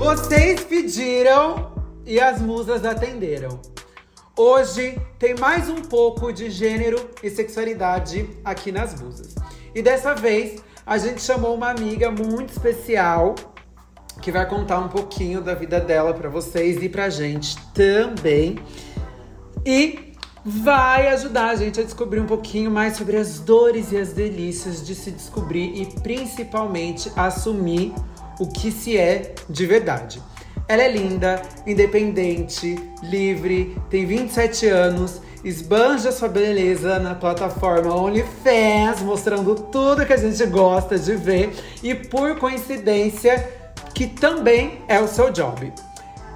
Vocês pediram e as musas atenderam. Hoje tem mais um pouco de gênero e sexualidade aqui nas musas. E dessa vez a gente chamou uma amiga muito especial que vai contar um pouquinho da vida dela para vocês e pra gente também. E vai ajudar a gente a descobrir um pouquinho mais sobre as dores e as delícias de se descobrir e principalmente assumir o que se é de verdade. Ela é linda, independente, livre, tem 27 anos, esbanja sua beleza na plataforma OnlyFans, mostrando tudo que a gente gosta de ver e por coincidência, que também é o seu job.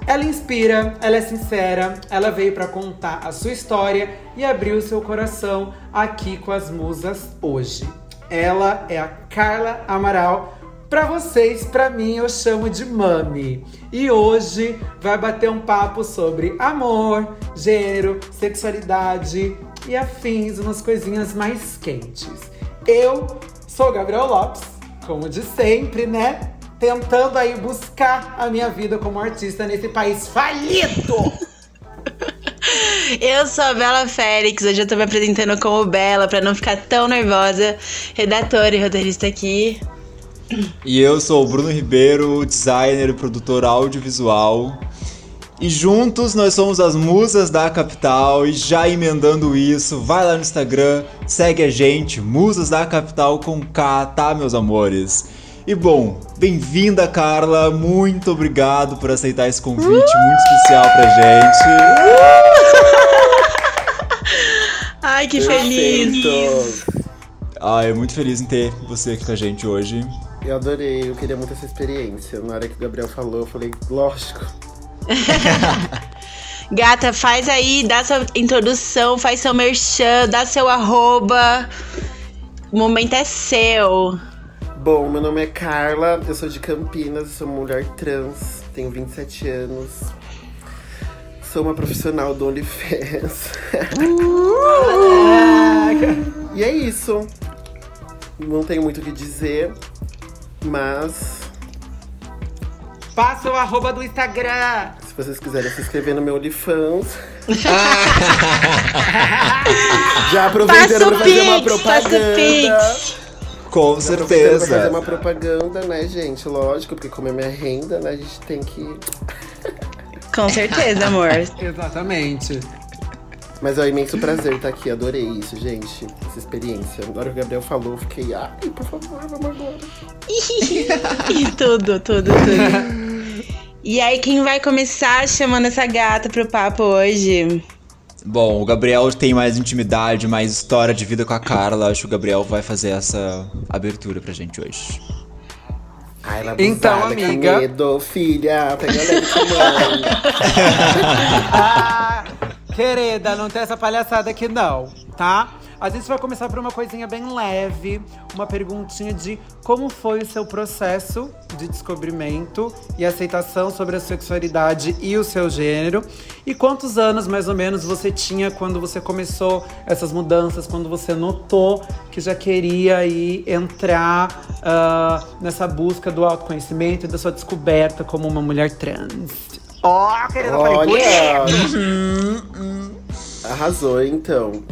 Ela inspira, ela é sincera, ela veio para contar a sua história e abrir o seu coração aqui com as musas hoje. Ela é a Carla Amaral, para vocês, para mim, eu chamo de Mami. E hoje vai bater um papo sobre amor, gênero, sexualidade e afins, umas coisinhas mais quentes. Eu sou Gabriel Lopes, como de sempre, né? Tentando aí buscar a minha vida como artista nesse país falido. Eu sou a Bela Félix, hoje eu tô me apresentando como Bela, para não ficar tão nervosa. Redatora e roteirista aqui. E eu sou o Bruno Ribeiro, designer e produtor audiovisual. E juntos nós somos as musas da capital. E já emendando isso, vai lá no Instagram, segue a gente, Musas da Capital com K, tá, meus amores? E bom, bem-vinda, Carla. Muito obrigado por aceitar esse convite uh! muito especial pra gente. Ai, que feliz! Ai, muito feliz em ter você aqui com a gente hoje. Eu adorei, eu queria muito essa experiência. Na hora que o Gabriel falou, eu falei, lógico. Gata, faz aí, dá sua introdução, faz seu merchan, dá seu arroba. O momento é seu. Bom, meu nome é Carla, eu sou de Campinas, sou mulher trans, tenho 27 anos. Sou uma profissional do OnlyFans. Uh! e é isso. Não tenho muito o que dizer. Mas. Passa o arroba do Instagram! Se vocês quiserem se inscrever no meu OnlyFans. Já aproveitando pra fazer uma propaganda. Com Já certeza. Pra fazer uma propaganda, né, gente? Lógico, porque como é minha renda, né, a gente tem que. Com certeza, amor. Exatamente. Mas é um imenso prazer estar aqui, adorei isso, gente. Essa experiência. Agora que o Gabriel falou, eu fiquei, ai, por favor, vamos agora. e tudo, tudo, tudo. E aí, quem vai começar chamando essa gata pro papo hoje? Bom, o Gabriel tem mais intimidade, mais história de vida com a Carla. Acho que o Gabriel vai fazer essa abertura pra gente hoje. Ai, ela então, amiga. Que medo, filha. Com mãe. ah, Querida, não tem essa palhaçada aqui não, tá? A gente vai começar por uma coisinha bem leve, uma perguntinha de como foi o seu processo de descobrimento e aceitação sobre a sexualidade e o seu gênero. E quantos anos mais ou menos você tinha quando você começou essas mudanças, quando você notou que já queria aí entrar uh, nessa busca do autoconhecimento e da sua descoberta como uma mulher trans. Ó, oh, querida, Olha! Uhum, Arrasou, então.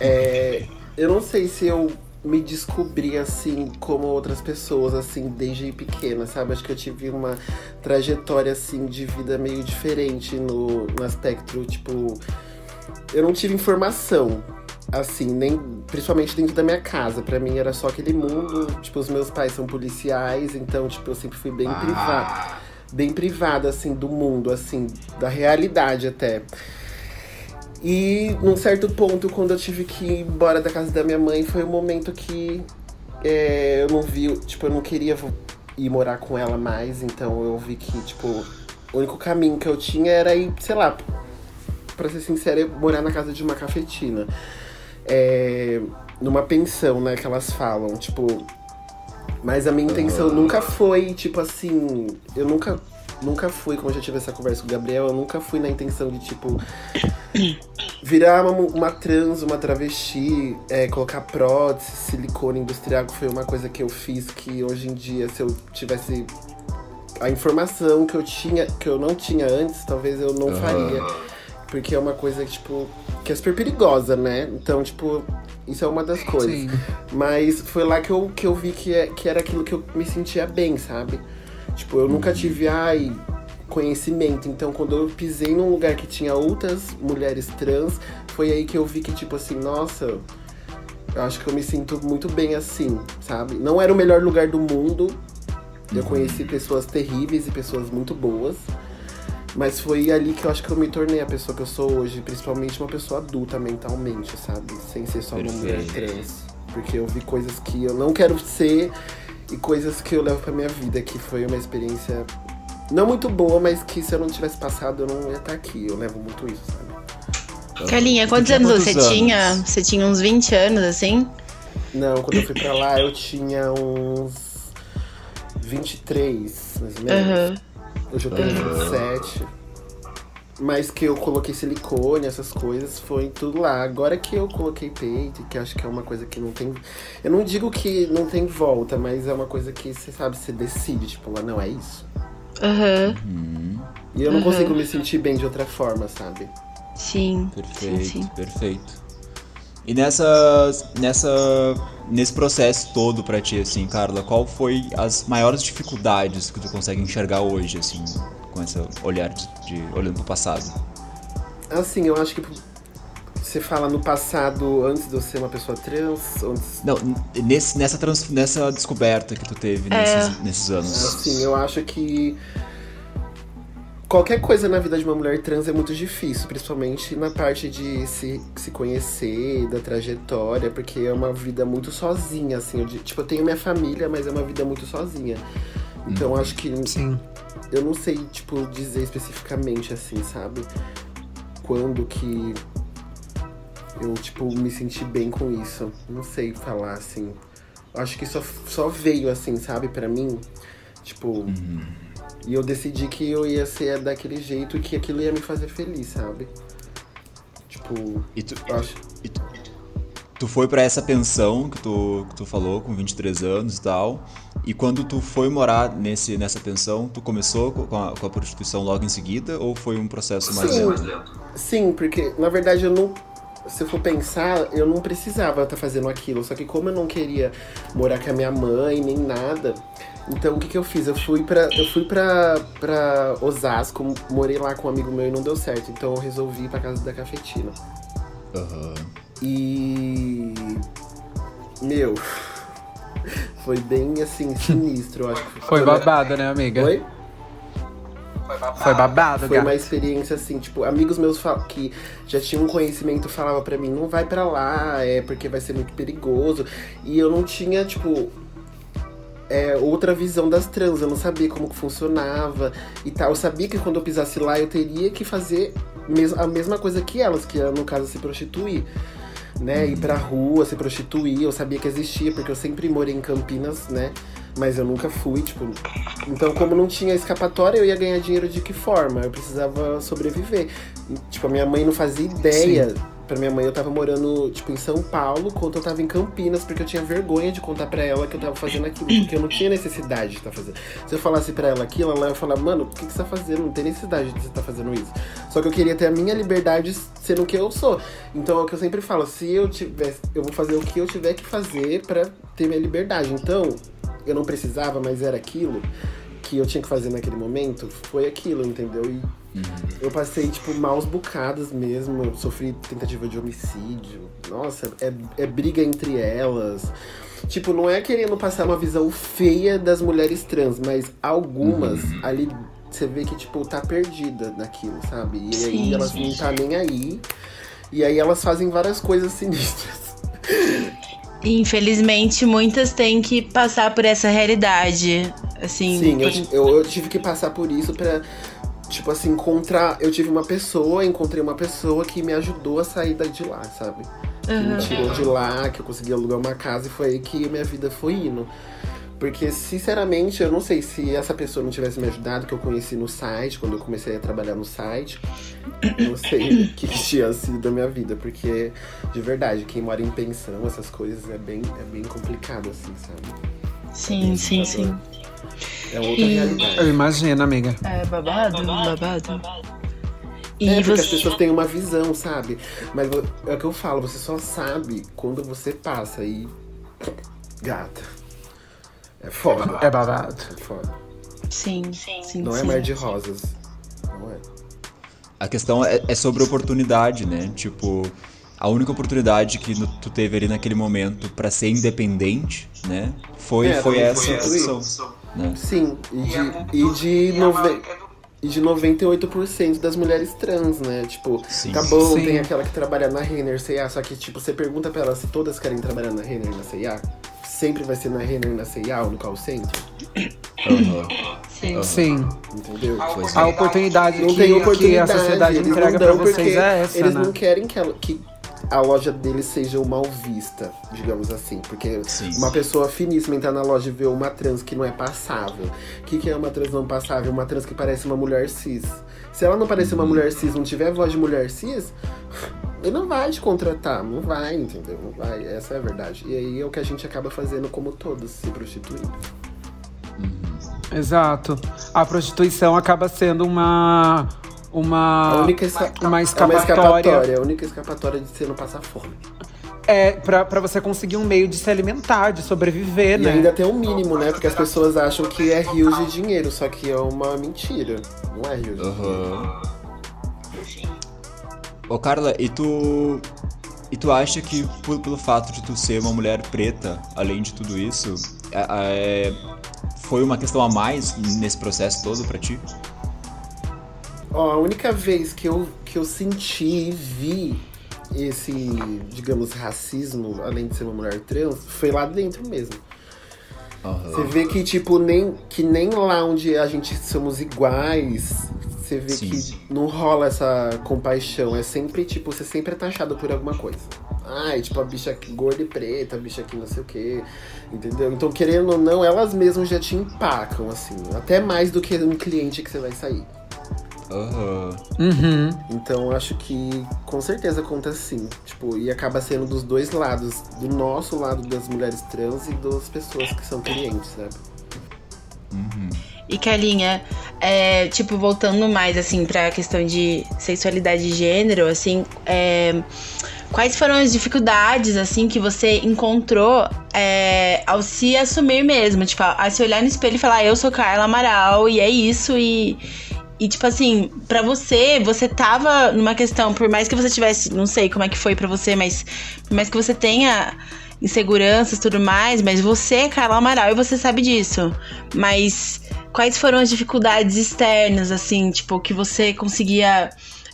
É, eu não sei se eu me descobri assim como outras pessoas, assim, desde pequena, sabe? Acho que eu tive uma trajetória, assim, de vida meio diferente no, no aspecto, tipo. Eu não tive informação, assim, nem principalmente dentro da minha casa. Para mim era só aquele mundo. Tipo, os meus pais são policiais, então, tipo, eu sempre fui bem ah. privada bem privada, assim, do mundo, assim, da realidade até. E num certo ponto, quando eu tive que ir embora da casa da minha mãe, foi um momento que é, eu não vi, tipo, eu não queria ir morar com ela mais, então eu vi que, tipo, o único caminho que eu tinha era ir, sei lá, pra ser sincera, morar na casa de uma cafetina. É, numa pensão, né, que elas falam, tipo, mas a minha intenção nunca foi, tipo assim, eu nunca nunca fui, como eu já tive essa conversa com o Gabriel, eu nunca fui na intenção de, tipo, virar uma, uma trans, uma travesti, é, colocar prótese, silicone industrial, que foi uma coisa que eu fiz que hoje em dia, se eu tivesse a informação que eu tinha, que eu não tinha antes, talvez eu não Aham. faria. Porque é uma coisa, tipo, que é super perigosa, né? Então, tipo, isso é uma das coisas. Sim. Mas foi lá que eu, que eu vi que, é, que era aquilo que eu me sentia bem, sabe? Tipo, eu nunca tive, ai, conhecimento. Então, quando eu pisei num lugar que tinha outras mulheres trans, foi aí que eu vi que, tipo assim, nossa, eu acho que eu me sinto muito bem assim, sabe? Não era o melhor lugar do mundo. Eu conheci pessoas terríveis e pessoas muito boas. Mas foi ali que eu acho que eu me tornei a pessoa que eu sou hoje, principalmente uma pessoa adulta mentalmente, sabe? Sem ser só uma mulher trans. Porque eu vi coisas que eu não quero ser e coisas que eu levo pra minha vida, que foi uma experiência não muito boa, mas que se eu não tivesse passado, eu não ia estar aqui. Eu levo muito isso, sabe? Carlinha, quantos anos quantos você anos? tinha? Você tinha uns 20 anos, assim? Não, quando eu fui pra lá, eu tinha uns 23, mais ou menos. Aham. Hoje eu tenho 27. Mas que eu coloquei silicone, essas coisas, foi tudo lá. Agora que eu coloquei peito, que acho que é uma coisa que não tem. Eu não digo que não tem volta, mas é uma coisa que você sabe, você decide, tipo, lá não é isso. Aham. E eu não Uhum. consigo me sentir bem de outra forma, sabe? Sim. Perfeito, Sim, sim. perfeito. E nessa, nessa, nesse processo todo pra ti, assim, Carla, qual foi as maiores dificuldades que tu consegue enxergar hoje, assim, com esse olhar de, de olhando pro passado? Assim, eu acho que você fala no passado, antes de eu ser uma pessoa trans, antes Não, nesse, nessa, trans, nessa descoberta que tu teve É. nesses, nesses anos. Assim, eu acho que qualquer coisa na vida de uma mulher trans é muito difícil, principalmente na parte de se, se conhecer, da trajetória, porque é uma vida muito sozinha, assim. Eu, tipo, eu tenho minha família, mas é uma vida muito sozinha. Então eu acho que Sim. eu não sei, tipo, dizer especificamente assim, sabe? Quando que eu, tipo, me senti bem com isso. Não sei falar, assim. Acho que só, só veio, assim, sabe, pra mim. Tipo. E eu decidi que eu ia ser daquele jeito e que aquilo ia me fazer feliz, sabe? Tipo, E tu, eu acho. e tu, tu foi pra essa pensão que tu, que tu falou, com 23 anos e tal. E quando tu foi morar nesse, nessa pensão, tu começou co- com a, com a prostituição logo em seguida? Ou foi um processo mais Sim. lento? Sim, porque na verdade eu não. Se eu for pensar, eu não precisava estar fazendo aquilo. Só que como eu não queria morar com a minha mãe nem nada, então o que, que eu fiz? Eu fui pra. Eu fui pra, pra Osasco, morei lá com um amigo meu e não deu certo. Então eu resolvi ir pra casa da cafetina. Aham. E. Meu. Foi bem assim, sinistro, eu acho. que Foi babado, né, amiga? Oi? Foi babado, Foi gata. uma experiência assim, tipo, amigos meus que já tinham conhecimento falavam pra mim, não vai pra lá, é porque vai ser muito perigoso. E eu não tinha, tipo, é, outra visão das trans, eu não sabia como que funcionava e tal. Eu sabia que quando eu pisasse lá eu teria que fazer a mesma coisa que elas, que é, no caso se prostituir. Né, ir pra rua, se prostituir, eu sabia que existia, porque eu sempre morei em Campinas, né? Mas eu nunca fui, tipo. Então, como não tinha escapatória, eu ia ganhar dinheiro de que forma? Eu precisava sobreviver. E, tipo, a minha mãe não fazia ideia. Pra minha mãe, eu tava morando, tipo, em São Paulo, quando eu tava em Campinas, porque eu tinha vergonha de contar pra ela que eu tava fazendo aquilo, porque eu não tinha necessidade de estar fazendo. Se eu falasse pra ela aquilo, ela ia falar, mano, o que, que você tá fazendo? Não tem necessidade de você estar fazendo isso. Só que eu queria ter a minha liberdade sendo o que eu sou. Então é o que eu sempre falo, se eu tivesse. Eu vou fazer o que eu tiver que fazer pra ter minha liberdade. Então, eu não precisava, mas era aquilo que eu tinha que fazer naquele momento, foi aquilo, entendeu? E eu passei, tipo, maus bocados mesmo. Eu sofri tentativa de homicídio. Nossa, é, é briga entre elas. Tipo, não é querendo passar uma visão feia das mulheres trans, mas algumas ali você vê que, tipo, tá perdida naquilo, sabe? E aí Sim. elas não tá nem aí. E aí elas fazem várias coisas sinistras. Infelizmente, muitas têm que passar por essa realidade. Assim, Sim, eu, por- ti- eu, eu tive que passar por isso pra, tipo assim, encontrar. Eu tive uma pessoa, encontrei uma pessoa que me ajudou a sair da- de lá, sabe? Que me tirou de lá, que eu consegui alugar uma casa e foi aí que minha vida foi indo. Porque, sinceramente, eu não sei se essa pessoa não tivesse me ajudado, que eu conheci no site, quando eu comecei a trabalhar no site, eu não sei o que, que tinha sido da minha vida. Porque, de verdade, quem mora em pensão, essas coisas, é bem, é bem complicado, assim, sabe? sim, sim, sim. É outra realidade. Eu imagino, amiga. É babado, babado. É, E porque as você. pessoas têm uma visão, sabe? Mas é o que eu falo, você só sabe quando você passa e. Gata. É foda. É babado. É foda. Sim, sim, Não é sim. mar de rosas. Não é. A questão é, é sobre oportunidade, né? Tipo, a única oportunidade que no- tu teve ali naquele momento pra ser independente, né? Foi, É, foi essa foi isso. opção. Né? Sim, e de, e de, nove... e de 98% das mulheres trans, né? Tipo, Sim. tá bom, Sim. tem aquela que trabalha na Renner, C&A, só que, tipo, você pergunta pra elas se todas querem trabalhar na Renner e na C&A, sempre vai ser na Renner e na C&A ou no call center, Aham. Sim. Sim. entendeu? A oportunidade Não que, tem que oportunidade, a sociedade eles entrega não pra vocês porque é essa, eles né? não querem que, ela- que a loja deles seja mal vista, digamos assim. Porque Sim. uma pessoa finíssima entrar na loja e ver uma trans que não é passável. O que, que é uma trans não passável? Uma trans que parece uma mulher cis. Se ela não parecer uma mulher cis, não tiver voz de mulher cis, ele não vai te contratar, não vai, entendeu? Não vai, essa é a verdade. E aí é o que a gente acaba fazendo como todos, se prostituindo. Exato. A prostituição acaba sendo uma. Uma. única, esca- uma é uma escapatória. escapatória, a única escapatória de você não passar fome. É, pra, pra você conseguir um meio de se alimentar, de sobreviver, E né? ainda tem o mínimo, né? Porque as pessoas acham que é rios de dinheiro, só que é uma mentira. Não é rios de dinheiro. Aham. Ô Carla, e tu. E tu acha que por- pelo fato de tu ser uma mulher preta, além de tudo isso, é- é- foi uma questão a mais nesse processo todo pra ti? Ó, a única vez que eu, que eu senti e vi esse, digamos, racismo, além de ser uma mulher trans, foi lá dentro mesmo. Você vê que, tipo, nem, que nem lá onde a gente somos iguais, você vê Sim. que não rola essa compaixão. É sempre, tipo, você sempre é taxado por alguma coisa. Ai, tipo, a bicha aqui gorda e preta, a bicha aqui não sei o quê. Entendeu? Então, querendo ou não, elas mesmas já te empacam, assim. Até mais do que um cliente que você vai sair. Aham. Uhum. Então acho que com certeza conta sim. Tipo, e acaba sendo dos dois lados. Do nosso lado das mulheres trans e das pessoas que são clientes, sabe? E Carlinha, é, tipo, voltando mais, assim, pra questão de sexualidade e gênero, assim, é, quais foram as dificuldades, assim, que você encontrou é, ao se assumir mesmo? Tipo, a se olhar no espelho e falar, eu sou Carla Amaral e é isso, e... E, tipo assim, pra você, você tava numa questão, por mais que você tivesse, não sei como é que foi pra você, mas por mais que você tenha inseguranças e tudo mais, mas você é Carla Amaral e você sabe disso. Mas quais foram as dificuldades externas, assim, tipo, que você conseguia.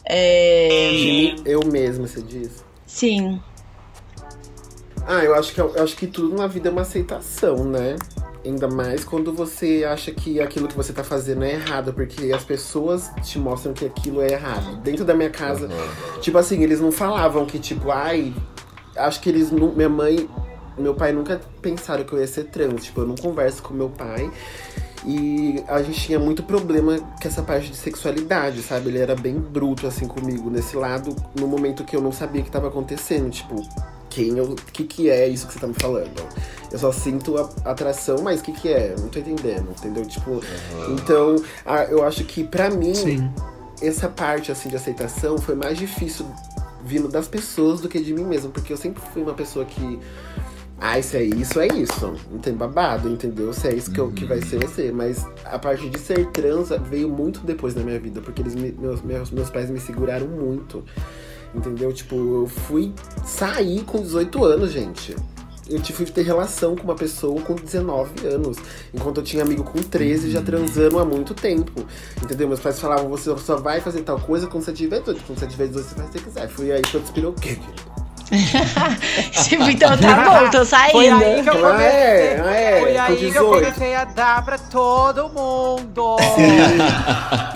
é, eu mesma, você diz. Sim. Ah, eu acho que eu acho que tudo na vida é uma aceitação, né? Ainda mais quando você acha que aquilo que você tá fazendo é errado, porque as pessoas te mostram que aquilo é errado. Dentro da minha casa, tipo assim, eles não falavam que, tipo, ai. Acho que eles. Minha mãe. Meu pai nunca pensaram que eu ia ser trans. Tipo, eu não converso com meu pai. E a gente tinha muito problema com essa parte de sexualidade, sabe? Ele era bem bruto, assim, comigo, nesse lado, no momento que eu não sabia o que tava acontecendo. Tipo, quem eu. O que, que é isso que você tá me falando? Eu só sinto a atração, mas o que, que é? Não tô entendendo, entendeu? Tipo, então, a- eu acho que pra mim, Sim. essa parte assim de aceitação foi mais difícil vindo das pessoas do que de mim mesmo, porque eu sempre fui uma pessoa que ah, isso é isso, é isso. Não tem babado, entendeu? Se é isso que, eu, que vai ser, vai ser. Mas a parte de ser trans veio muito depois na minha vida, porque eles me- meus, meus, meus pais me seguraram muito. Entendeu? Tipo, eu fui sair com 18 anos, gente. Eu fui ter relação com uma pessoa com 19 anos. Enquanto eu tinha amigo com 13 já transando há muito tempo. Entendeu? Meus pais falavam, você só vai fazer tal coisa quando você tiver 18. Quando você tiver 18, você que você quiser. Fui aí que eu despiroquei. Tipo, então tá bom, tô saindo. Foi aí que eu Ah, comecei. é, ah, é, Foi aí que eu 18. comecei a dar pra todo mundo.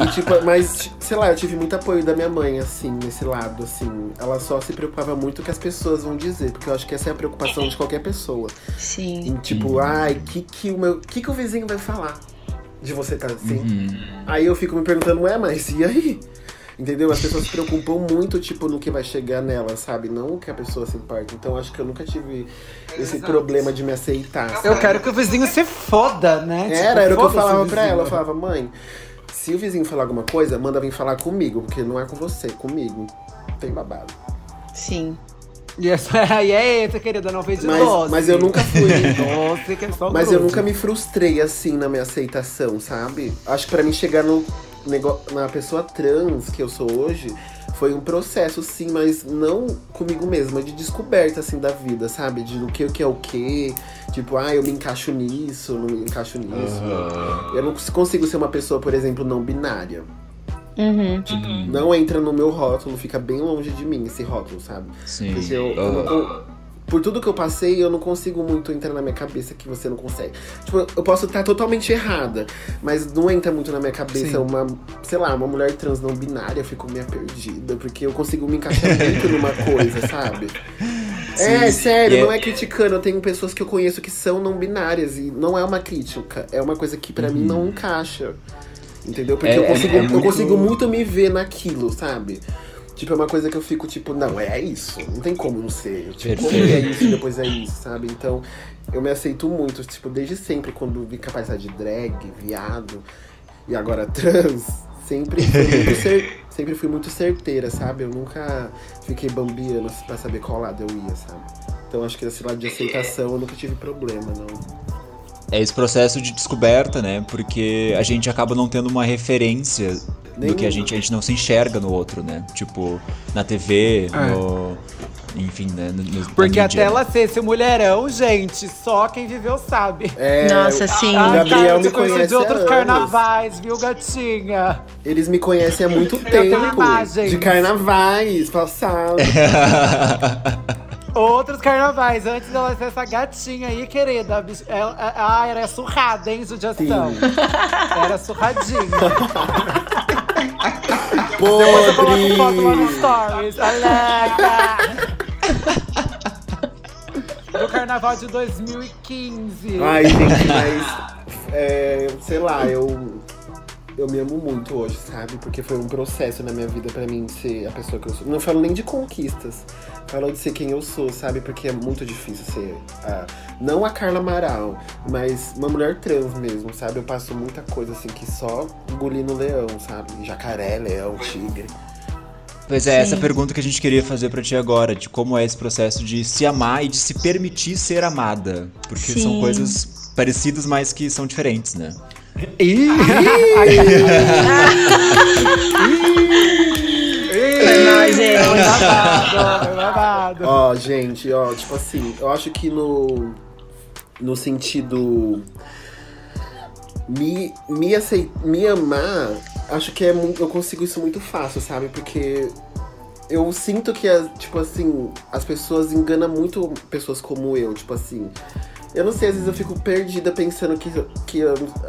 E tipo, mas, sei lá, eu tive muito apoio da minha mãe, assim, nesse lado, assim. Ela só se preocupava muito com o que as pessoas vão dizer, porque eu acho que essa é a preocupação de qualquer pessoa. Sim. Em, tipo, ai, que que o meu. que que o vizinho vai falar de você tá assim? Uhum. Aí eu fico me perguntando, ué, mas e aí? Entendeu? As pessoas se preocupam muito, tipo, no que vai chegar nela, sabe? Não o que a pessoa se importa. Então acho que eu nunca tive esse Exato. problema de me aceitar. Eu sabe? quero que o vizinho se foda, né? Era, Tipo, era o que eu falava pra ela. Eu falava, mãe, se o vizinho falar alguma coisa, manda vir falar comigo, porque não é com você, é comigo. Tem babado. Sim. E essa aí é essa, querida, não veio de Mas- doce. mas eu nunca fui. doce, que é só Mas eu grude. nunca me frustrei assim na minha aceitação, sabe? Acho que pra mim chegar no. Na pessoa trans que eu sou hoje foi um processo, sim, mas não comigo mesma, de descoberta assim da vida, sabe? De o que o que é o que. Tipo, ah, eu me encaixo nisso, não me encaixo nisso. Eu não consigo ser uma pessoa, por exemplo, não binária. Uhum. Não entra no meu rótulo, fica bem longe de mim esse rótulo, sabe? Sim. Porque eu, eu por tudo que eu passei, eu não consigo muito entrar na minha cabeça que você não consegue. Tipo, eu posso estar totalmente errada, mas não entra muito na minha cabeça Sim. uma, sei lá, uma mulher trans não binária, eu fico meio perdida, porque eu consigo me encaixar muito numa coisa, sabe? É, Sim. sério, E não é- é criticando. Eu tenho pessoas que eu conheço que são não binárias e não é uma crítica. É uma coisa que pra mim não encaixa. Entendeu? Porque É- eu, é- consigo, é eu muito- consigo muito me ver naquilo, sabe? Tipo, é uma coisa que eu fico tipo, não, é isso. Não tem como não ser. Tipo, como é isso e depois é isso, sabe? Então, eu me aceito muito. Tipo, desde sempre, quando vi capaz de drag, viado e agora trans, sempre fui muito, cer- sempre fui muito certeira, sabe? Eu nunca fiquei bambiando pra saber qual lado eu ia, sabe? Então acho que esse lado de aceitação eu nunca tive problema, não. É esse processo de descoberta, né? Porque a gente acaba não tendo uma referência do que a gente, a gente não se enxerga no outro, né? Tipo, na TV, É. no. Enfim, né? no- no- Porque mídia, até né? ela ser esse mulherão, gente, só quem viveu sabe. É, Nossa, eu- sim. O Gabriel cara, eu me conhece de outros carnavais, viu, gatinha? Eles me conhecem há muito tempo. De carnavais passados. Outros carnavais, antes dela ser essa gatinha aí, querida. a bicha- Ela, ah, era surrada, hein, judiação? Era surradinha. Depois eu coloco foto lá no! Stories. Aleca! Do carnaval de 2015. Ai, gente, mas. é, sei lá, eu. Eu me amo muito hoje, sabe? Porque foi um processo na minha vida pra mim ser a pessoa que eu sou. Não falo nem de conquistas. Falo de ser quem eu sou, sabe? Porque é muito difícil ser. a- não a Carla Amaral, mas uma mulher trans mesmo, sabe? Eu passo muita coisa assim que só engolindo leão, sabe? Jacaré, leão, tigre. Pois é, essa Sim. pergunta que a gente queria fazer pra ti agora, de como é esse processo de se amar e de se permitir ser amada. Porque são Sim. coisas parecidas, mas que são diferentes, né? Ih! Foi babado. Ó, gente, ó, tipo assim, eu acho que no. No sentido. Me, me, aceit, me amar, acho que é muito, eu consigo isso muito fácil, sabe? Porque eu sinto que, as, tipo assim, as pessoas enganam muito pessoas como eu, tipo assim. Eu não sei, às vezes eu fico perdida pensando que, que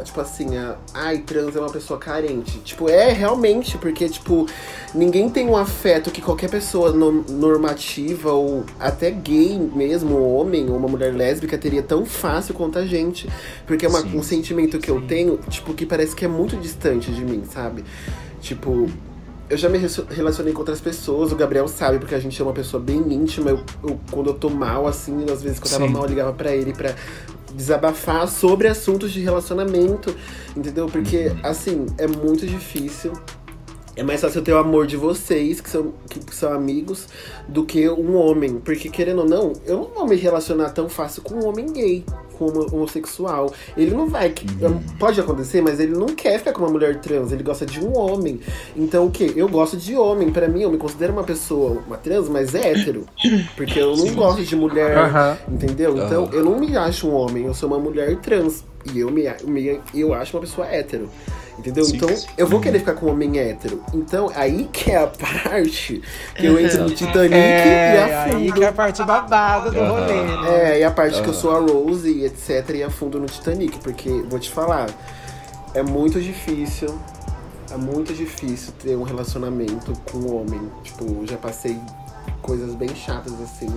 tipo assim, a, ai, trans é uma pessoa carente. Tipo, é realmente, porque, tipo, ninguém tem um afeto que qualquer pessoa no- normativa ou até gay mesmo, um homem ou uma mulher lésbica teria tão fácil quanto a gente. Porque é uma- Sim. um sentimento que eu tenho, tipo, que parece que é muito distante de mim, sabe? Tipo, eu já me re- relacionei com outras pessoas, o Gabriel sabe, porque a gente é uma pessoa bem íntima. Eu, eu- quando eu tô mal, assim, às vezes que eu tava Sim. mal, eu ligava pra ele pra desabafar sobre assuntos de relacionamento, entendeu? Porque, assim, é muito difícil. É mais fácil eu ter o amor de vocês, que são, que são amigos, do que um homem. Porque, querendo ou não, eu não vou me relacionar tão fácil com um homem gay, com homossexual. Ele não vai. que- Pode acontecer, mas ele não quer ficar com uma mulher trans, ele gosta de um homem. Então, o quê? Eu gosto de homem. Pra mim, eu me considero uma pessoa, uma trans, mas hétero. Porque eu não gosto de mulher. Entendeu? Então, eu não me acho um homem, eu sou uma mulher trans. E eu me, me eu acho uma pessoa hétero. Entendeu? Sim. Então, eu vou querer ficar com um homem hétero. Então, aí que é a parte que eu entro no Titanic e É, aí afundo. que é a parte babada do rolê, né? É, e a parte que eu sou a Rose e etc. e afundo no Titanic. Porque, vou te falar, é muito difícil. É muito difícil ter um relacionamento com um homem. Tipo, eu já passei coisas bem chatas assim.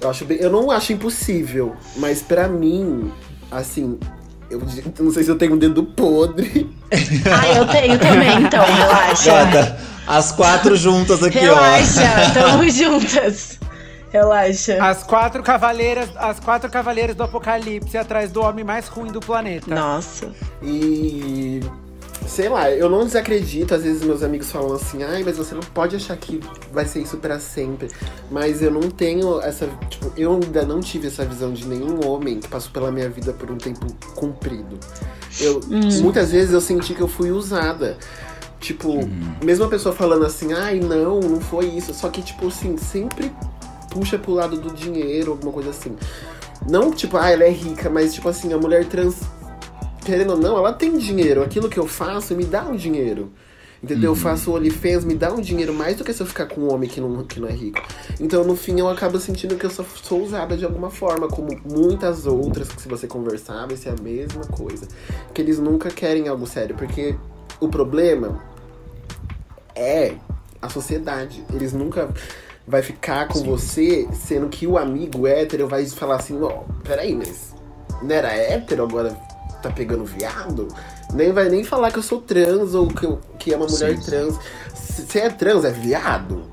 Eu, acho bem, eu não acho impossível, mas pra mim, assim, eu não sei se eu tenho um dedo podre. Ah, eu tenho também, então, relaxa. Gata, As quatro juntas aqui, Relaxa, ó. tamo juntas. Relaxa. As quatro cavaleiras, as quatro cavaleiras do apocalipse atrás do homem mais ruim do planeta. Nossa. E sei lá, eu não desacredito. Às vezes meus amigos falam assim, ai, mas você não pode achar que vai ser isso para sempre. Mas eu não tenho essa. Tipo, eu ainda não tive essa visão de nenhum homem que passou pela minha vida por um tempo comprido. Eu, hum. Muitas vezes eu senti que eu fui usada. Tipo, uhum. mesmo a pessoa falando assim, ai, não, não foi isso. Só que, tipo, assim, sempre puxa pro lado do dinheiro, alguma coisa assim. Não, tipo, ah, ela é rica, mas, tipo assim, a mulher trans querendo ou não, ela tem dinheiro. Aquilo que eu faço me dá um dinheiro. Entendeu? Uhum. Eu faço OnlyFans, me dá um dinheiro mais do que se eu ficar com um homem que não, que não é rico. Então, no fim, eu acabo sentindo que eu sou, sou usada de alguma forma, como muitas outras que se você conversar, vai ser a mesma coisa. Que eles nunca querem algo sério, porque o problema é a sociedade. Eles nunca vai ficar com Sim. você, sendo que o amigo hétero vai falar assim, ó, oh, peraí, mas não era hétero, agora tá pegando viado, nem vai nem falar que eu sou trans ou que, eu, que é uma mulher sim, trans. Se, se, é trans, é viado.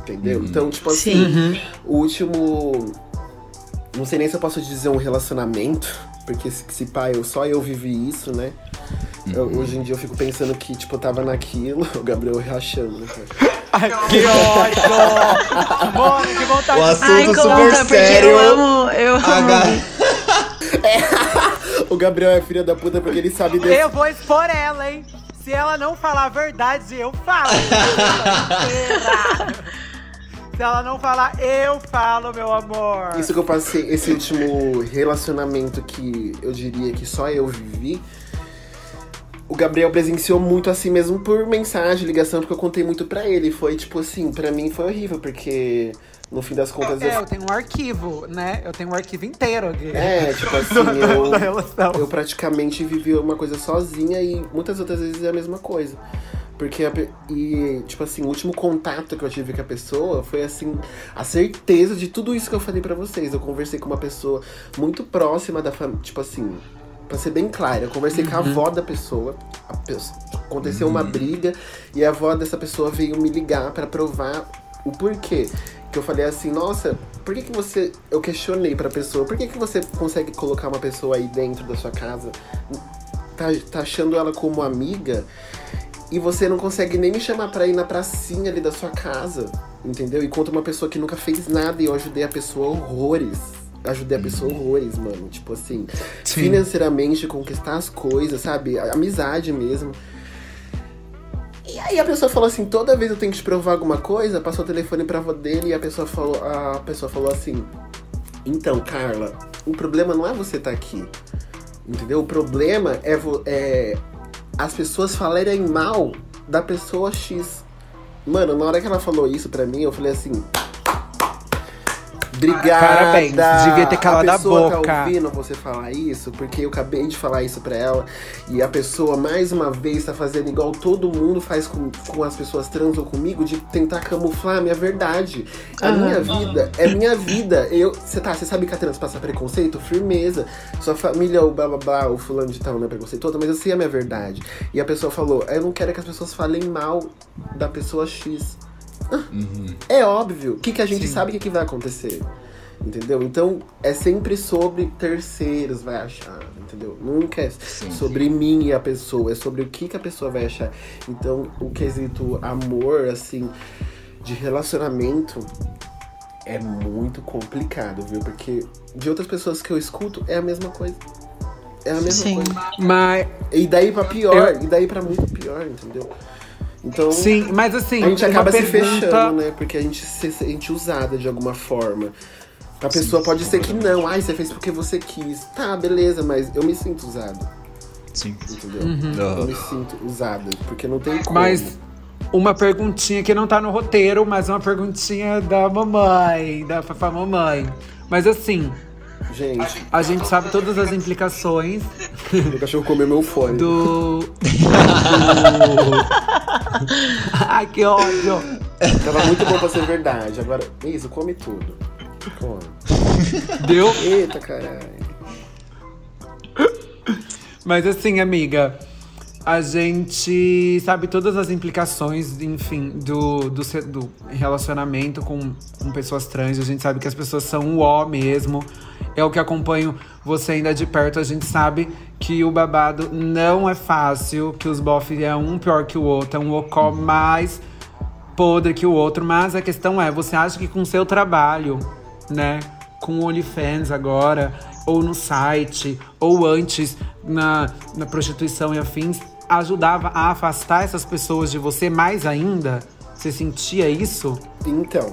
Entendeu? Uhum. Então, tipo assim, uhum. o último. Não sei nem se eu posso dizer um relacionamento, porque se, se pá, eu, só eu vivi isso, né? Uhum. Eu, hoje em dia eu fico pensando que, tipo, eu tava naquilo, o Gabriel rachando, né? Ai, que ódio! Mano, que vontade O assunto Ai, super conta, sério. Eu amo, eu amo. É. O Gabriel é filha da puta porque ele sabe desse... Eu vou expor ela, hein? Se ela não falar a verdade, eu falo. Se ela não falar, eu falo, meu amor. Isso que eu passei, esse último relacionamento que eu diria que só eu vivi. O Gabriel presenciou muito assim mesmo por mensagem, ligação, porque eu contei muito pra ele. Foi tipo assim, pra mim foi horrível, porque no fim das contas. É, eu... eu tenho um arquivo, né? Eu tenho um arquivo inteiro aqui. É, tipo assim, eu, eu praticamente vivi uma coisa sozinha e muitas outras vezes é a mesma coisa. Porque, a, e, tipo assim, o último contato que eu tive com a pessoa foi, assim, a certeza de tudo isso que eu falei para vocês. Eu conversei com uma pessoa muito próxima da família, tipo assim, pra ser bem claro, eu conversei uhum. com a uhum. avó da pessoa, pessoa aconteceu uhum. uma briga e a avó dessa pessoa veio me ligar para provar o porquê que eu falei assim, nossa, por que, que você. Eu questionei pra pessoa, por que, que você consegue colocar uma pessoa aí dentro da sua casa, tá, tá achando ela como amiga, e você não consegue nem me chamar pra ir na pracinha ali da sua casa, entendeu? Enquanto uma pessoa que nunca fez nada e eu ajudei a pessoa horrores. Ajudei a pessoa horrores, mano. Tipo assim, Sim. financeiramente, conquistar as coisas, sabe? amizade mesmo. E a pessoa falou assim, toda vez eu tenho que te provar alguma coisa, passou o telefone pra avó dele e a pessoa falou, a pessoa falou assim, então, Carla, o problema não é você estar tá aqui. Entendeu? O problema é, é as pessoas falarem mal da pessoa X. Mano, na hora que ela falou isso pra mim, eu falei assim, Obrigada. Parabéns, devia ter calado a, pessoa a boca. tá ouvindo você falar isso, porque eu acabei de falar isso pra ela. E a pessoa, mais uma vez, tá fazendo igual todo mundo faz com, com as pessoas trans ou comigo, de tentar camuflar a minha verdade. A uhum. minha vida é minha vida. Eu, você tá, você sabe que a trans passa preconceito? Firmeza. Sua família, o blá blá blá, o fulano de tal não é preconceituoso, mas eu sei a minha verdade. E a pessoa falou, eu não quero que as pessoas falem mal da pessoa X. Uhum. É óbvio. O que, que a gente Sim. sabe que, que vai acontecer. Entendeu? Então é sempre sobre terceiros vai achar, entendeu? Nunca é sim, sobre sim. mim e a pessoa, é sobre o que, que a pessoa vai achar. Então o quesito amor, assim, de relacionamento é muito complicado, viu? Porque de outras pessoas que eu escuto é a mesma coisa. É a mesma sim. coisa. Mas. E daí pra pior, eu... e daí pra muito pior, entendeu? Então, Sim, mas assim, a gente acaba se fechando, né? Porque a gente se sente usada de alguma forma. A pessoa sim, pode sim, ser que não, ai, você fez porque você quis. Tá, beleza, mas eu me sinto usado. Sim. Entendeu? Uhum. Eu me sinto usada, porque não tem como. Mas uma perguntinha que não tá no roteiro, mas uma perguntinha da mamãe, da Fafá Mamãe. Mas assim, Gente. A gente sabe todas as implicações. O cachorro comeu meu fone. Do. do... Ai, que ódio! Tava muito bom pra ser verdade. Agora, isso, come tudo. Come. Deu? Eita, caralho. Mas assim, amiga. A gente sabe todas as implicações, enfim, do, do, do relacionamento com, com pessoas trans. A gente sabe que as pessoas são o ó mesmo. O que acompanho você ainda de perto. A gente sabe que o babado não é fácil, que os bofs é um pior que o outro, é um ocó mais podre que o outro. Mas a questão é, você acha que com seu trabalho, né, com o OnlyFans agora, ou no site, ou antes na, na prostituição e afins, ajudava a afastar essas pessoas de você mais ainda? Você sentia isso? Então,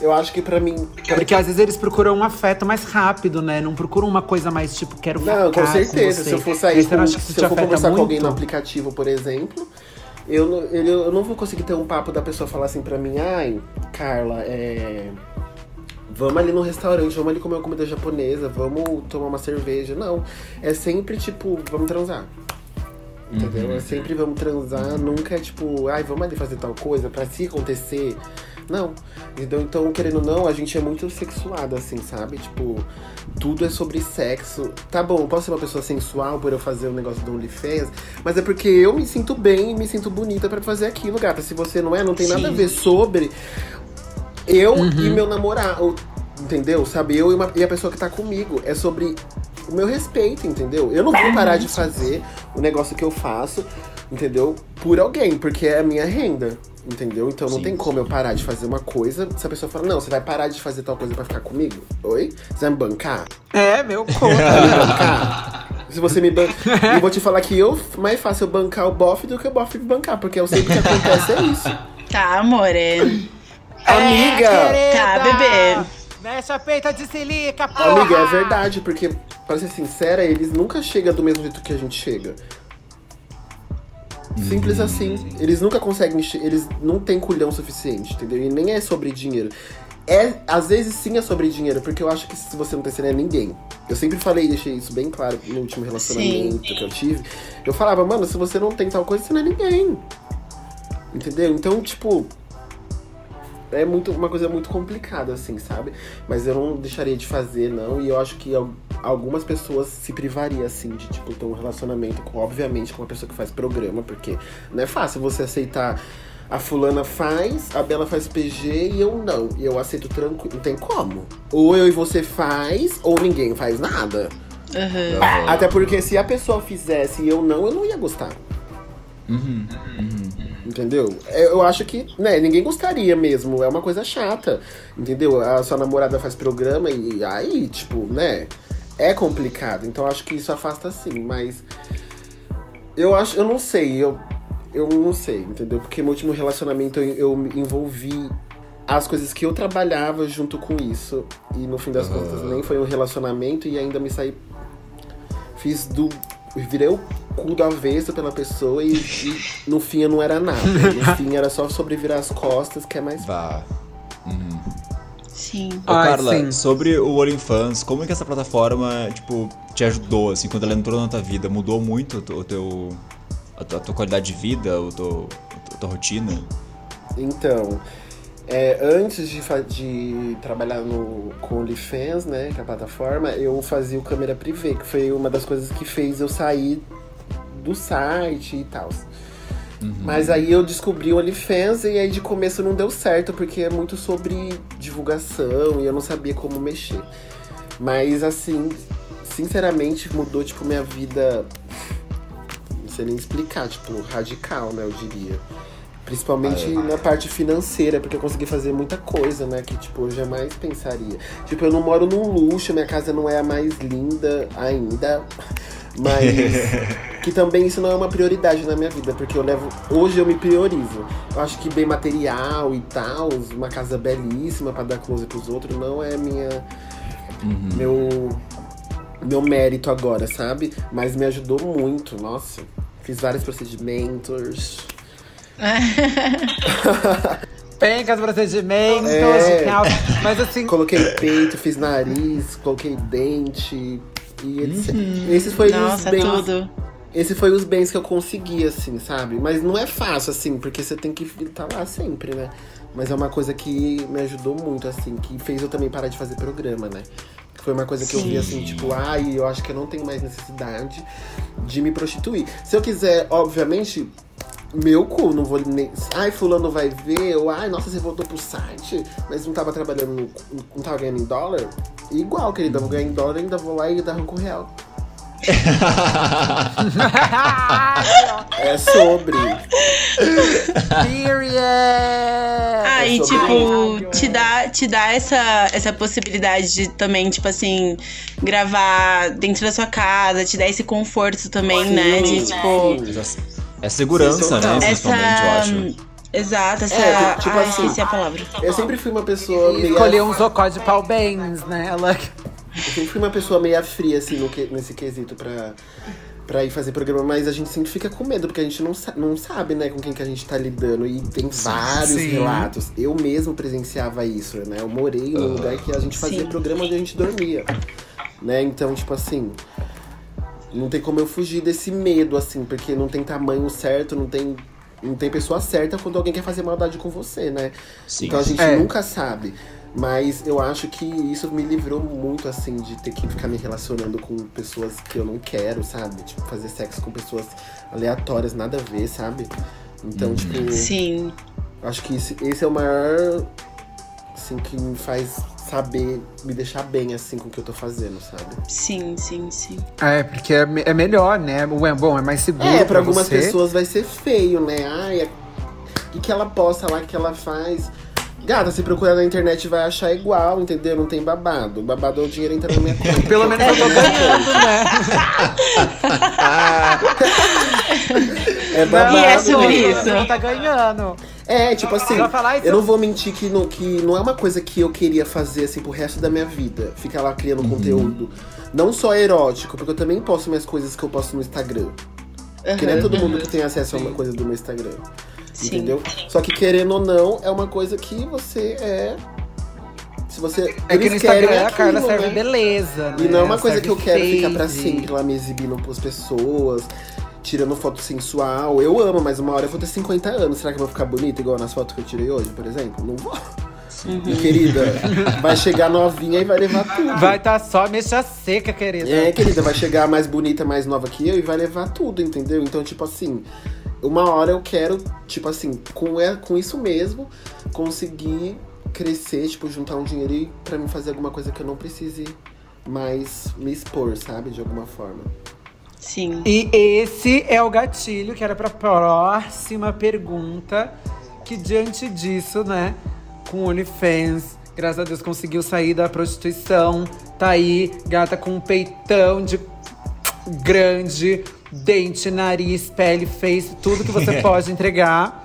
eu acho que para mim. Porque às vezes eles procuram um afeto mais rápido, né? Não procuram uma coisa mais tipo, quero Não, com certeza. Com se eu for sair, com, se eu for conversar muito? com alguém no aplicativo, por exemplo, eu, eu, eu não vou conseguir ter um papo da pessoa falar assim pra mim, ai, Carla, é. Vamos ali no restaurante, vamos ali comer uma comida japonesa, vamos tomar uma cerveja. Não. É sempre tipo, vamos transar. Entendeu? Uhum. É sempre vamos transar, nunca é tipo, ai, vamos ali fazer tal coisa pra se acontecer. Não. Então, então, querendo ou não, a gente é muito sexuado, assim, sabe? Tipo, tudo é sobre sexo. Tá bom, posso ser uma pessoa sensual por eu fazer o um negócio do OnlyFans, mas é porque eu me sinto bem e me sinto bonita para fazer aquilo, gata. Se você não é, não tem Sim. nada a ver sobre eu uhum. e meu namorado. Entendeu? Sabe? Eu e, uma, e a pessoa que tá comigo. É sobre o meu respeito, entendeu? Eu não vou parar de fazer o negócio que eu faço, entendeu? Por alguém, porque é a minha renda. Entendeu? Então não Sim. tem como eu parar de fazer uma coisa se a pessoa fala, não, você vai parar de fazer tal coisa pra ficar comigo? Oi? Você vai me bancar? É, meu conta. Vai me bancar? Se você me bancar. e vou te falar que eu mais fácil eu bancar o bofe do que o bofe me bancar, porque eu sei que o que acontece é isso. Tá, amor. É... Amiga! É, tá, bebê. Mexe a peita de silica, porra! Amiga, é verdade, porque, pra ser sincera, eles nunca chegam do mesmo jeito que a gente chega. Simples hum. assim. Eles nunca conseguem. Eles não têm culhão suficiente, entendeu? E nem é sobre dinheiro. É, às vezes sim é sobre dinheiro, porque eu acho que se você não tem, você não é ninguém. Eu sempre falei, deixei isso bem claro no último relacionamento sim. que eu tive. Eu falava, mano, se você não tem tal coisa, você não é ninguém. Entendeu? Então, tipo, é muito, uma coisa muito complicada, assim, sabe? Mas eu não deixaria de fazer, não. E eu acho que algumas pessoas se privariam, assim, de, tipo, ter um relacionamento, com, obviamente, com uma pessoa que faz programa, porque não é fácil você aceitar. A fulana faz, a Bela faz PG e eu não. E eu aceito tranquilo. Não tem como. Ou eu e você faz, ou ninguém faz nada. Uhum. Até porque se a pessoa fizesse e eu não, eu não ia gostar. Uhum. Uhum. Entendeu? É, eu acho que, né, ninguém gostaria mesmo. É uma coisa chata. Entendeu? A sua namorada faz programa e aí, tipo, né? É complicado. Então acho que isso afasta sim, mas. Eu acho. Eu não sei. Eu, eu não sei, entendeu? Porque no último relacionamento eu, eu me envolvi as coisas que eu trabalhava junto com isso. E no fim das uhum. contas nem foi um relacionamento e ainda me saí. Fiz do. Virei o cu do avesso pela pessoa e, e, no fim eu não era nada. No fim era só sobreviver as costas, que é mais. Vá. Uhum. Sim. Ô, Carla, sim. sobre o OnlyFans, como é que essa plataforma, tipo, te ajudou, assim, quando ela entrou na tua vida? Mudou muito o teu... a tua, a tua qualidade de vida, o teu, a tua rotina? Então, é, antes de, de, trabalhar no, com o OnlyFans, né, que é a plataforma, eu fazia o câmera privê, que foi uma das coisas que fez eu sair do site e tal. Uhum. Mas aí eu descobri o OnlyFans e aí de começo não deu certo, porque é muito sobre divulgação e eu não sabia como mexer. Mas assim, sinceramente mudou tipo minha vida. Não sei nem explicar, tipo, radical, né, eu diria. Principalmente ah, é. na parte financeira, porque eu consegui fazer muita coisa, né? Que, tipo, eu jamais pensaria. Tipo, eu não moro num luxo, minha casa não é a mais linda ainda. Mas que também isso não é uma prioridade na minha vida, porque eu levo. Hoje eu me priorizo. Eu acho que bem material e tal, uma casa belíssima para dar close pros outros, não é minha. Uhum. Meu. Meu mérito agora, sabe? Mas me ajudou muito, nossa. Fiz vários procedimentos. Pencas, procedimentos, é. mas assim. Coloquei peito, fiz nariz, coloquei dente, e etc. Uhum. Esses foi Nossa, os bens. Tudo. Esse foi os bens que eu consegui, assim, sabe? Mas não é fácil, assim, porque você tem que estar lá sempre, né? Mas é uma coisa que me ajudou muito, assim, que fez eu também parar de fazer programa, né? Foi uma coisa que eu vi assim, tipo, ai, eu acho que eu não tenho mais necessidade de me prostituir. Se eu quiser, obviamente, meu cu, não vou nem. Ai, fulano vai ver, ou ai, nossa, você voltou pro site, mas não tava trabalhando, no, não tava ganhando em dólar. Igual, querida, eu vou ganhar em dólar, ainda vou lá e dar um real. é sobre. Period! Ah, e É sobre tipo, te dá, te dá essa, essa possibilidade de também, tipo assim, gravar dentro da sua casa, te dá esse conforto também, Sim, né? De tipo. sim. É segurança, né? Essa- Principalmente, eu acho. Exato, essa. É, tipo ah, assim, esqueci a palavra. Eu sempre fui uma pessoa meio. Escolher um zocó de pau bens, né? Ela... Eu sempre fui uma pessoa meio fria, assim, no que- nesse quesito pra, pra ir fazer programa, mas a gente sempre fica com medo, porque a gente não, sa- não sabe, né, com quem que a gente tá lidando. E tem vários Sim. relatos. Eu mesmo presenciava isso, né? Eu morei num lugar que a gente fazia Sim. programa onde a gente dormia. Né? Então, tipo assim. Não tem como eu fugir desse medo, assim, porque não tem tamanho certo, não tem. Não tem pessoa certa quando alguém quer fazer maldade com você, né? Sim. Então a gente É. nunca sabe. Mas eu acho que isso me livrou muito, assim, de ter que ficar me relacionando com pessoas que eu não quero, sabe? Tipo, fazer sexo com pessoas aleatórias, nada a ver, sabe? Então, tipo, Sim. acho que esse, esse é o maior, assim, que me faz saber, me deixar bem, assim, com o que eu tô fazendo, sabe? Sim, sim, sim. É, porque é, é melhor, né? Ué, bom, é mais seguro. É, pra algumas você. pessoas vai ser feio, né? Ai, o que, que ela posta lá, o que ela faz. Gata, se procurar na internet vai achar igual, entendeu? Não tem babado. O babado é o dinheiro entrando na minha conta. Pelo menos eu tô ganhando, né? É babado. E é sobre isso. Você tá ganhando. É, tipo assim, falar isso? eu não vou mentir que não, que não é uma coisa que eu queria fazer assim pro resto da minha vida. Ficar lá criando conteúdo. Não só erótico, porque eu também posto minhas coisas que eu posto no Instagram. Porque não é todo mundo que tem acesso a uma coisa do meu Instagram. Sim. Entendeu? Só que querendo ou não, é uma coisa que você é. Se você. É que no Instagram a Carla aquilo, serve né? beleza, né? E não é uma coisa que eu quero ficar pra sempre lá me exibindo pras pessoas, tirando foto sensual. Eu amo, mas uma hora eu vou ter 50 anos. Será que eu vou ficar bonita igual nas fotos que eu tirei hoje, por exemplo? Não vou. Minha querida, vai chegar novinha e vai levar tudo. Vai tá só mexa seca, querida. É, querida, vai chegar mais bonita, mais nova que eu e vai levar tudo, entendeu? Então, tipo assim, uma hora eu quero, tipo assim, com, é, com isso mesmo, conseguir crescer, tipo, juntar um dinheiro e pra mim fazer alguma coisa que eu não precise mais me expor, sabe? De alguma forma. Sim. E esse é o gatilho que era pra próxima pergunta. Que diante disso, né, com o OnlyFans, graças a Deus conseguiu sair da prostituição. Tá aí, gata com um peitão de grande, dente, nariz, pele, face, tudo que você pode entregar.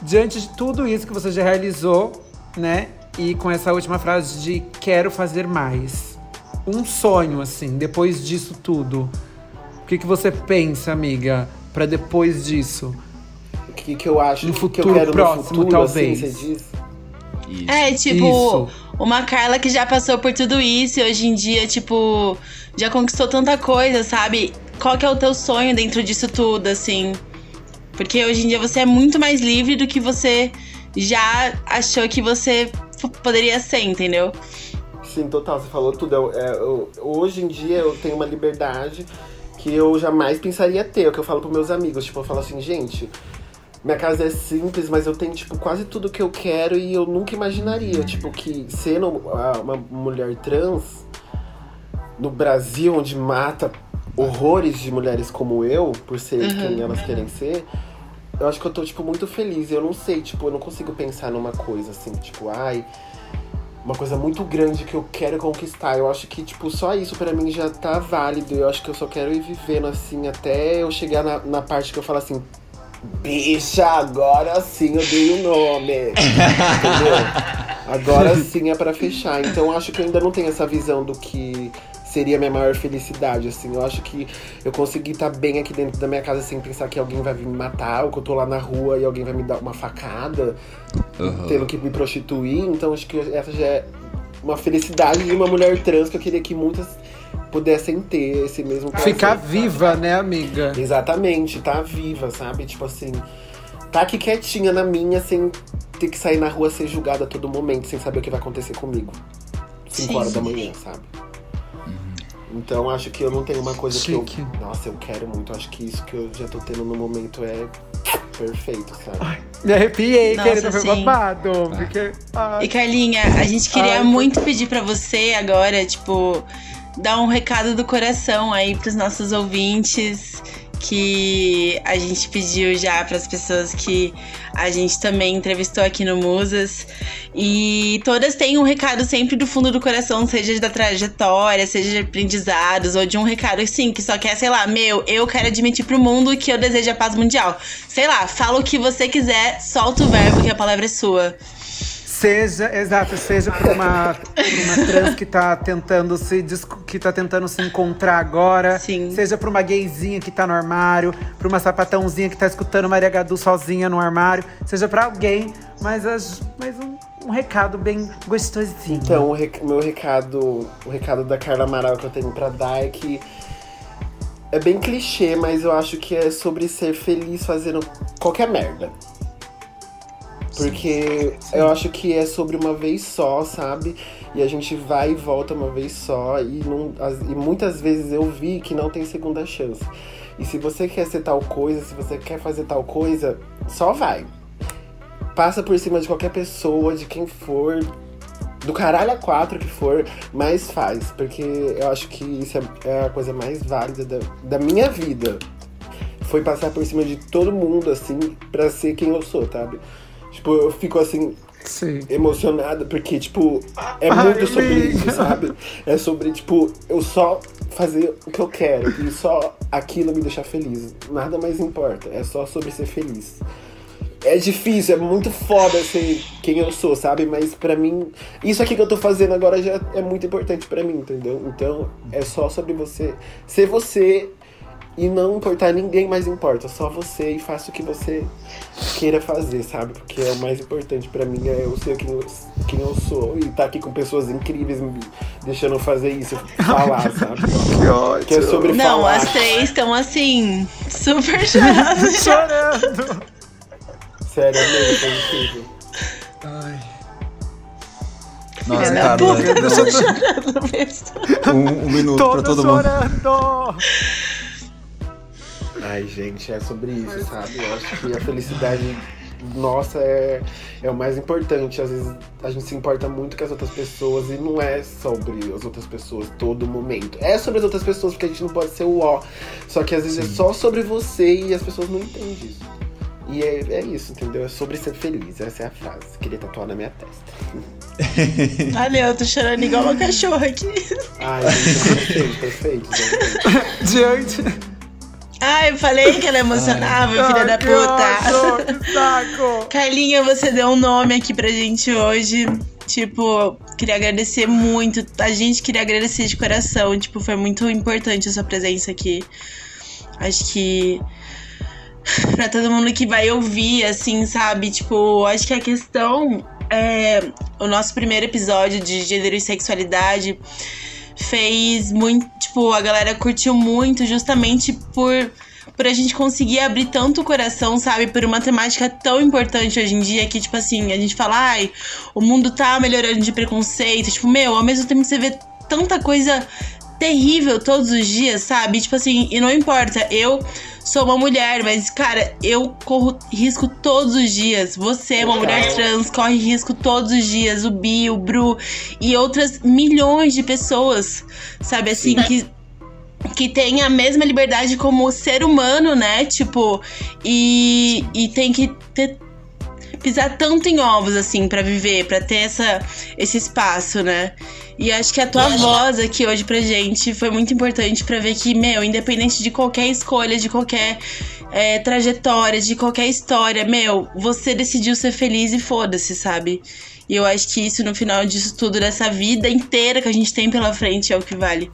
Diante de tudo isso que você já realizou, né? E com essa última frase de quero fazer mais. Um sonho, assim, depois disso tudo. O que, que você pensa, amiga, pra depois disso? O que, que eu acho No que eu futuro quero próximo, no futuro, talvez. assim, você diz? Isso. É, tipo, Isso. uma Carla que já passou por tudo isso e hoje em dia, tipo, já conquistou tanta coisa, sabe? Qual que é o teu sonho dentro disso tudo, assim? Porque hoje em dia você é muito mais livre do que você já achou que você poderia ser, entendeu? Sim, total, você falou tudo. Eu- é, eu- hoje em dia eu tenho uma liberdade que eu jamais pensaria ter. É o que eu falo pros meus amigos. Tipo, eu falo assim, gente, minha casa é simples, mas eu tenho, tipo, quase tudo que eu quero e eu nunca imaginaria. Tipo, que sendo uma mulher trans no Brasil, onde mata horrores de mulheres como eu, por ser quem elas querem ser. Eu acho que eu tô, tipo, muito feliz. Eu não sei, tipo, eu não consigo pensar numa coisa assim, tipo, ai, uma coisa muito grande que eu quero conquistar. Eu acho que, tipo, só isso pra mim já tá válido. Eu acho que eu só quero ir vivendo assim até eu chegar na, na parte que eu falo assim. Bicha, agora sim eu dei o nome. Entendeu? Agora sim é pra fechar. Então acho que eu ainda não tenho essa visão do que seria a minha maior felicidade, assim. Eu acho que eu consegui estar bem aqui dentro da minha casa sem pensar que alguém vai vir me matar, ou que eu tô lá na rua e alguém vai me dar uma facada Aham. tendo que me prostituir. Então acho que essa já é uma felicidade de uma mulher trans que eu queria que muitas pudessem ter esse mesmo prazer. Ficar viva, né, amiga? Exatamente, tá viva, sabe? Tipo assim, tá aqui quietinha na minha, sem ter que sair na rua ser julgada a todo momento, sem saber o que vai acontecer comigo. 5 Sim. horas da manhã, sabe? Então acho que eu não tenho uma coisa que Chique. eu. Nossa, eu quero muito. Acho que isso que eu já tô tendo no momento é perfeito, sabe? Me arrepiei, Nossa, querendo foi sim. babado. Porque. ai. E Carlinha, a gente queria Ai, muito pedir pra você agora, tipo, dar um recado do coração aí pros nossos ouvintes que a gente pediu já pras pessoas que a gente também entrevistou aqui no Musas. E todas têm um recado sempre do fundo do coração, seja da trajetória, seja de aprendizados, ou de um recado assim, que só quer, sei lá, meu, eu quero admitir pro mundo que eu desejo a paz mundial. Sei lá, fala o que você quiser, solta o verbo que a palavra é sua. Seja, exato, seja pra uma, pra uma trans que tá tentando se que tá tentando se encontrar agora. Sim. Seja pra uma gayzinha que tá no armário, pra uma sapatãozinha que tá escutando Maria Gadu sozinha no armário. Seja pra alguém, mas, as- mas um, um recado bem gostosinho. Então, o rec- meu recado, o recado da Carla Amaral que eu tenho pra dar é que é bem clichê, mas eu acho que é sobre ser feliz fazendo qualquer merda. Porque eu acho que é sobre uma vez só, sabe? E a gente vai e volta uma vez só. E, não, as- e muitas vezes eu vi que não tem segunda chance. E se você quer ser tal coisa, se você quer fazer tal coisa, só vai. Passa por cima de qualquer pessoa, de quem for, do caralho a quatro que for, mas faz. Porque eu acho que isso é- é a coisa mais válida da, da minha vida. Foi passar por cima de todo mundo, assim, pra ser quem eu sou, sabe? Tipo, eu fico assim, Sim. emocionada, porque, tipo, é Ai, muito sobre amiga. isso, sabe? É sobre, tipo, eu só fazer o que eu quero e só aquilo me deixar feliz. Nada mais importa, é só sobre ser feliz. É difícil, é muito foda ser quem eu sou, sabe? Mas pra mim, isso aqui que eu tô fazendo agora já é muito importante pra mim, entendeu? Então, é só sobre você ser você e não importar ninguém mais importa, só você e faça o que você queira fazer, sabe? Porque é o mais importante pra mim é eu ser quem eu, quem eu sou e estar aqui com pessoas incríveis me deixando eu fazer isso, falar, sabe? Que ótimo. Que é sobre Não, falar. as três estão assim, super choradas já. Chorando. Sério, é foi incrível. Ai. Nossa, Filha da cara, puta, não- tô chorando mesmo. um, um minuto pra Todos todo mundo. chorando. Ai, gente, é sobre isso, sabe? Eu acho que a felicidade nossa é, é o mais importante. Às vezes a gente se importa muito com as outras pessoas e não é sobre as outras pessoas todo momento. É sobre as outras pessoas porque a gente não pode ser o ó. Só que às vezes é só sobre você e as pessoas não entendem isso. E é, é isso, entendeu? É sobre ser feliz. Essa é a frase. Queria tatuar na minha testa. Valeu, eu tô chorando igual uma cachorra aqui. Ai, gente, perfeito, perfeito. Diante. Ai, eu falei que ela emocionava, filha Ai, da que puta. que saco. Carlinha, você deu um nome aqui pra gente hoje. Tipo, queria agradecer muito. A gente queria agradecer de coração. Tipo, foi muito importante a sua presença aqui. Acho que. pra todo mundo que vai ouvir, assim, sabe? Tipo, acho que a questão é. O nosso primeiro episódio de gênero e sexualidade fez muito. Tipo, a galera curtiu muito justamente por por a gente conseguir abrir tanto o coração, sabe? Por uma temática tão importante hoje em dia que, tipo assim, a gente fala, ai, o mundo tá melhorando de preconceito. Tipo, meu, ao mesmo tempo você vê tanta coisa terrível todos os dias, sabe? Tipo assim, e não importa, eu sou uma mulher, mas, cara, eu corro risco todos os dias. Você é uma mulher trans, corre risco todos os dias. O Bi, o Bru e outras milhões de pessoas, sabe? Assim, que que tem a mesma liberdade como ser humano, né? Tipo, e, e tem que ter, pisar tanto em ovos, assim, pra viver, pra ter essa, esse espaço, né? E acho que a tua voz aqui hoje pra gente foi muito importante pra ver que, meu, independente de qualquer escolha, de qualquer é, trajetória, de qualquer história, meu, você decidiu ser feliz e foda-se, sabe? E eu acho que isso, no final disso tudo, dessa vida inteira que a gente tem pela frente, é o que vale.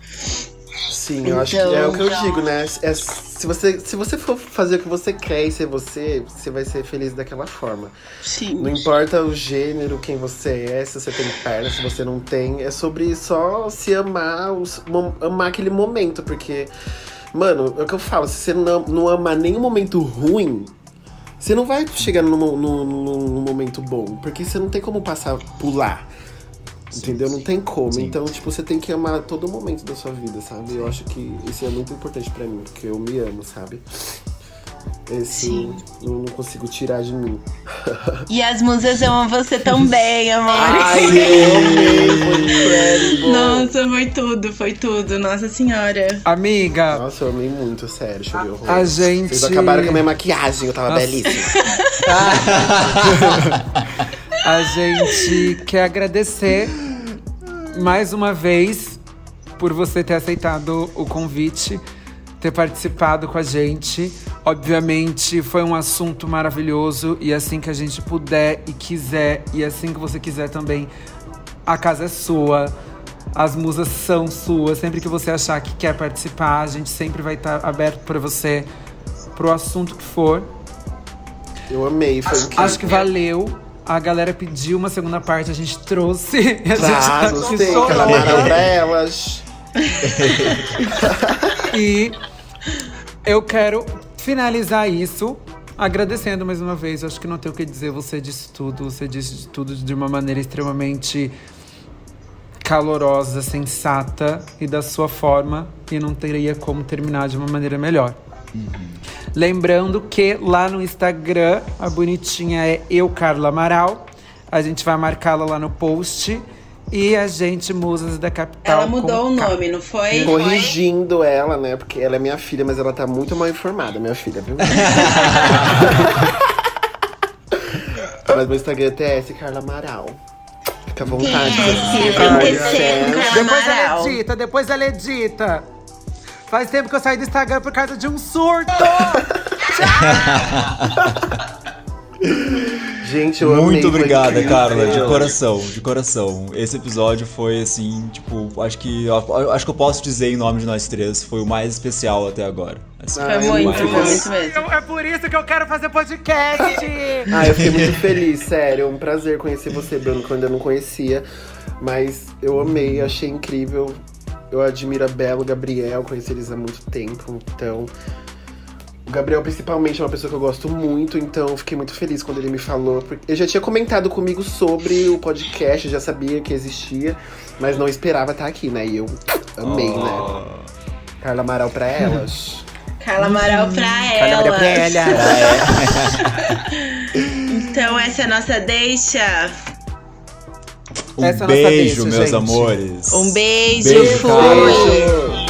Sim, eu acho que é o que eu digo, né? É, se, você, se você for fazer o que você quer e ser você, você vai ser feliz daquela forma. Sim. Não importa o gênero, quem você é, se você tem perna, se você não tem. É sobre só se amar, amar aquele momento, porque, mano, é o que eu falo, se você não, não amar nenhum momento ruim, você não vai chegar num, num, num- num momento bom, porque você não tem como passar, pular. Entendeu? Não tem como. Então, tipo, você tem que amar todo momento da sua vida, sabe? Eu acho que isso é muito importante pra mim, porque eu me amo, sabe? Esse Sim. eu não consigo tirar de mim. E as musas amam você também, amor. Ai, eu amei, foi. Nossa, foi tudo, foi tudo. Nossa senhora. Amiga, Nossa, eu amei muito, sério, chorei horror. A gente- Vocês acabaram com a minha maquiagem, eu tava Nossa. belíssima. A gente quer agradecer mais uma vez por você ter aceitado o convite, ter participado com a gente. Obviamente foi um assunto maravilhoso e assim que a gente puder e quiser e assim que você quiser também, a casa é sua. As musas são suas. Sempre que você achar que quer participar, a gente sempre vai estar aberto para você, pro assunto que for. Eu amei, foi incrível. Acho que valeu. A galera pediu uma segunda parte, a gente trouxe. E a gente Tá, tá gostei, chorando. calamaram pra elas. E eu quero finalizar isso agradecendo mais uma vez. Acho que não tenho o que dizer. Você disse tudo. Você disse tudo de uma maneira extremamente calorosa, sensata e da sua forma. E não teria como terminar de uma maneira melhor. Lembrando que lá no Instagram, a bonitinha é eu, Carla Amaral. A gente vai marcá-la lá no post. E a gente, Musas da Capital. Ela mudou o K. nome, não foi? Corrigindo ela, né? Porque ela é minha filha, mas ela tá muito mal informada, minha filha, viu? mas meu Instagram é TS Carla Amaral. Fica à vontade. TS, Carla, TS, TS. Depois ela edita, depois ela edita. Faz tempo que eu saí do Instagram por causa de um surto. Gente, eu. Muito foi obrigada. Carla, de coração, de coração. Esse episódio foi assim, tipo, acho que eu- acho que eu posso dizer em nome de nós três, foi o mais especial até agora. Assim, Foi eu muito, muito foi muito mesmo. é por isso que eu quero fazer podcast. Ah, eu fiquei muito feliz, sério. É um prazer conhecer você, Bruno, que eu ainda não conhecia. Mas eu amei, achei incrível. Eu admiro a Bela, o Gabriel, conheci eles há muito tempo. Então, o Gabriel, principalmente, é uma pessoa que eu gosto muito. Então, eu fiquei muito feliz quando ele me falou. porque Ele já tinha comentado comigo sobre o podcast, eu já sabia que existia, mas não esperava estar aqui, né? E eu amei, né? Carla Amaral pra elas. Carla Amaral pra Carla Amaral pra ela. ela. Então essa é a nossa deixa. Um Essa é beijo, deixa, meus gente. amores. Um beijo, Beijo, fui. Beijo!